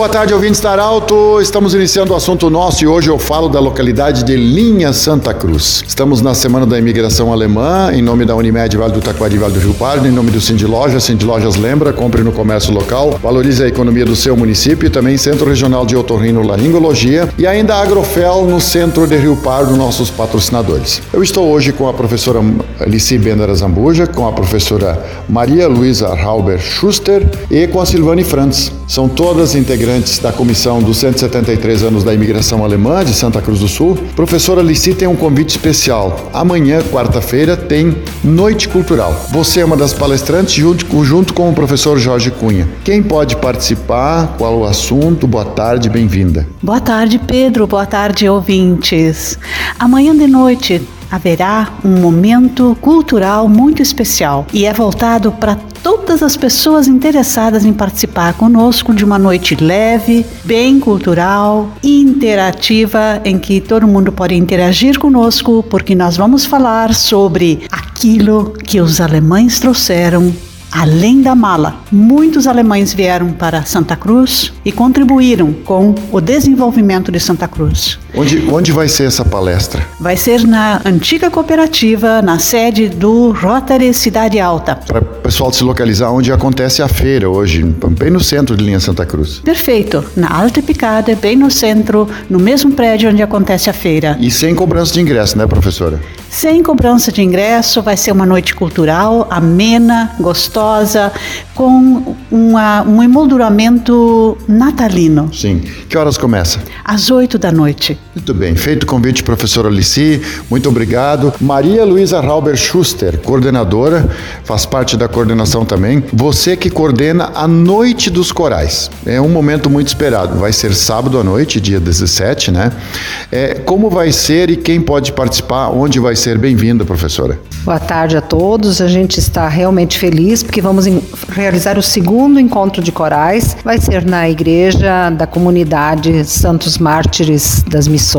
Boa tarde, ouvintes da Arauto. Estamos iniciando o assunto nosso e hoje eu falo da localidade de Linha Santa Cruz. Estamos na Semana da Imigração Alemã, em nome da Unimed Vale do Taquari Vale do Rio Pardo, em nome do Cindy Lojas. Cindy Lojas lembra, compre no comércio local, valorize a economia do seu município e também Centro Regional de Otorrino Laringologia e ainda a Agrofel no centro de Rio Pardo, nossos patrocinadores. Eu estou hoje com a professora Lici Bendera Zambuja, com a professora Maria Luísa Rauber Schuster e com a Silvane Frantz. São todas integrantes da comissão dos 173 anos da imigração alemã de Santa Cruz do Sul. Professora Lici tem um convite especial. Amanhã, quarta-feira, tem Noite Cultural. Você é uma das palestrantes junto, junto com o professor Jorge Cunha. Quem pode participar? Qual o assunto? Boa tarde, bem-vinda. Boa tarde, Pedro. Boa tarde, ouvintes. Amanhã de noite haverá um momento cultural muito especial e é voltado para todas as pessoas interessadas em participar conosco de uma noite leve, bem cultural, interativa, em que todo mundo pode interagir conosco, porque nós vamos falar sobre aquilo que os alemães trouxeram Além da mala, muitos alemães vieram para Santa Cruz e contribuíram com o desenvolvimento de Santa Cruz. Onde, onde vai ser essa palestra? Vai ser na antiga cooperativa, na sede do Rotary Cidade Alta. Para o pessoal se localizar onde acontece a feira hoje, bem no centro de linha Santa Cruz. Perfeito, na Alta Picada, bem no centro, no mesmo prédio onde acontece a feira. E sem cobrança de ingresso, né, professora? Sem cobrança de ingresso, vai ser uma noite cultural, amena, gostosa, com uma, um emolduramento natalino. Sim. Que horas começa? Às oito da noite. Muito bem. Feito o convite, professora Alici, muito obrigado. Maria Luísa Rauber Schuster, coordenadora, faz parte da coordenação também. Você que coordena a Noite dos Corais. É um momento muito esperado. Vai ser sábado à noite, dia 17, né? É, como vai ser e quem pode participar? Onde vai ser bem-vinda, professora. Boa tarde a todos. A gente está realmente feliz porque vamos realizar o segundo encontro de corais. Vai ser na igreja da comunidade Santos Mártires das Missões,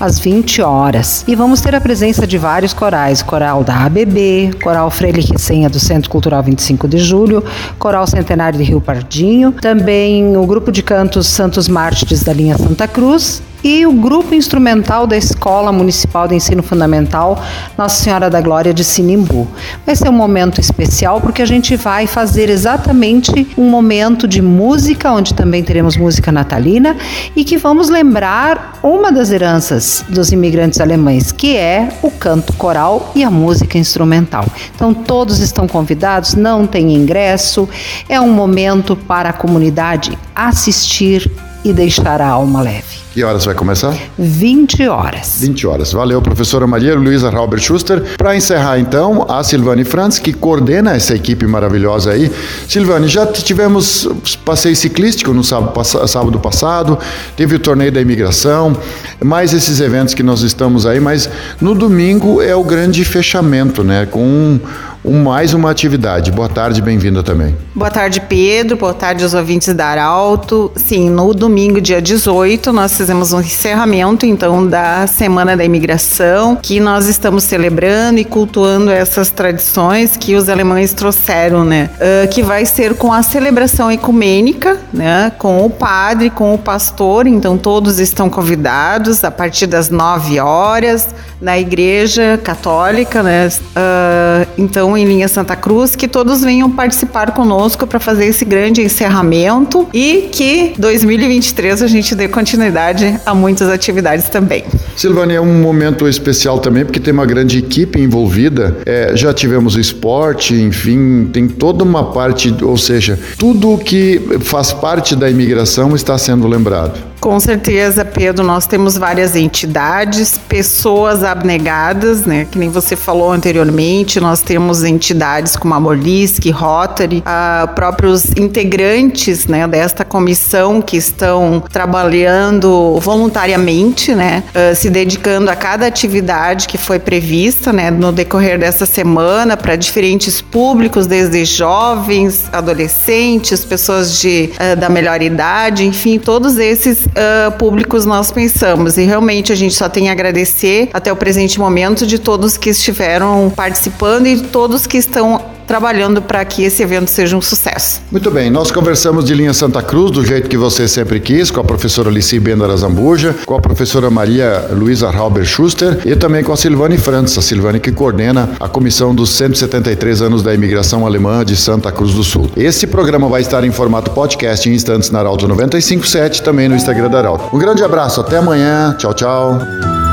às 20 horas. E vamos ter a presença de vários corais: Coral da ABB, Coral Freire Ressenha do Centro Cultural 25 de Julho, Coral Centenário de Rio Pardinho, também o grupo de cantos Santos Mártires da linha Santa Cruz e o grupo instrumental da Escola Municipal de Ensino Fundamental Nossa Senhora da Glória de Sinimbu. Vai ser um momento especial porque a gente vai fazer exatamente um momento de música, onde também teremos música natalina e que vamos lembrar uma das heranças dos imigrantes alemães, que é o canto coral e a música instrumental. Então todos estão convidados, não tem ingresso, é um momento para a comunidade assistir e deixar a alma leve. Que horas vai começar? 20 horas. 20 horas. Valeu, professora Maria Luísa Robert Schuster. Para encerrar, então, a Silvane Franz, que coordena essa equipe maravilhosa aí. Silvane, já tivemos passeio ciclístico no sábado, sábado passado, teve o torneio da imigração, mais esses eventos que nós estamos aí, mas no domingo é o grande fechamento, né? Com um, um, mais uma atividade. Boa tarde, bem-vinda também. Boa tarde, Pedro. Boa tarde aos ouvintes da Arauto. Sim, no domingo, dia 18, nós fizemos um encerramento, então, da Semana da Imigração, que nós estamos celebrando e cultuando essas tradições que os alemães trouxeram, né? Uh, que vai ser com a celebração ecumênica, né? Com o padre, com o pastor, então todos estão convidados a partir das 9 horas na Igreja Católica, né? Uh, então, em Linha Santa Cruz, que todos venham participar conosco para fazer esse grande encerramento e que 2023 a gente dê continuidade a muitas atividades também. Silvânia, é um momento especial também porque tem uma grande equipe envolvida. É, já tivemos esporte, enfim, tem toda uma parte, ou seja, tudo que faz parte da imigração está sendo lembrado. Com certeza, Pedro, nós temos várias entidades, pessoas abnegadas, né? Que nem você falou anteriormente, nós temos entidades como a Morlisc, Rotary, a, próprios integrantes, né, desta comissão que estão trabalhando voluntariamente, né, uh, se dedicando a cada atividade que foi prevista, né, no decorrer dessa semana para diferentes públicos, desde jovens, adolescentes, pessoas de, uh, da melhor idade, enfim, todos esses uh, públicos nós pensamos. E realmente a gente só tem a agradecer até o presente momento de todos que estiveram participando e todos que estão trabalhando para que esse evento seja um sucesso. Muito bem, nós conversamos de linha Santa Cruz, do jeito que você sempre quis, com a professora Alici Benda Zambuja, com a professora Maria Luísa Halber Schuster e também com a Silvane Frantz, a Silvane que coordena a comissão dos 173 anos da imigração alemã de Santa Cruz do Sul. Esse programa vai estar em formato podcast em instantes na Arauto 957, também no Instagram da Arauto. Um grande abraço, até amanhã, tchau, tchau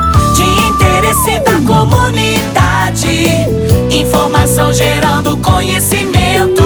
interesse da comunidade. Informação gerando conhecimento.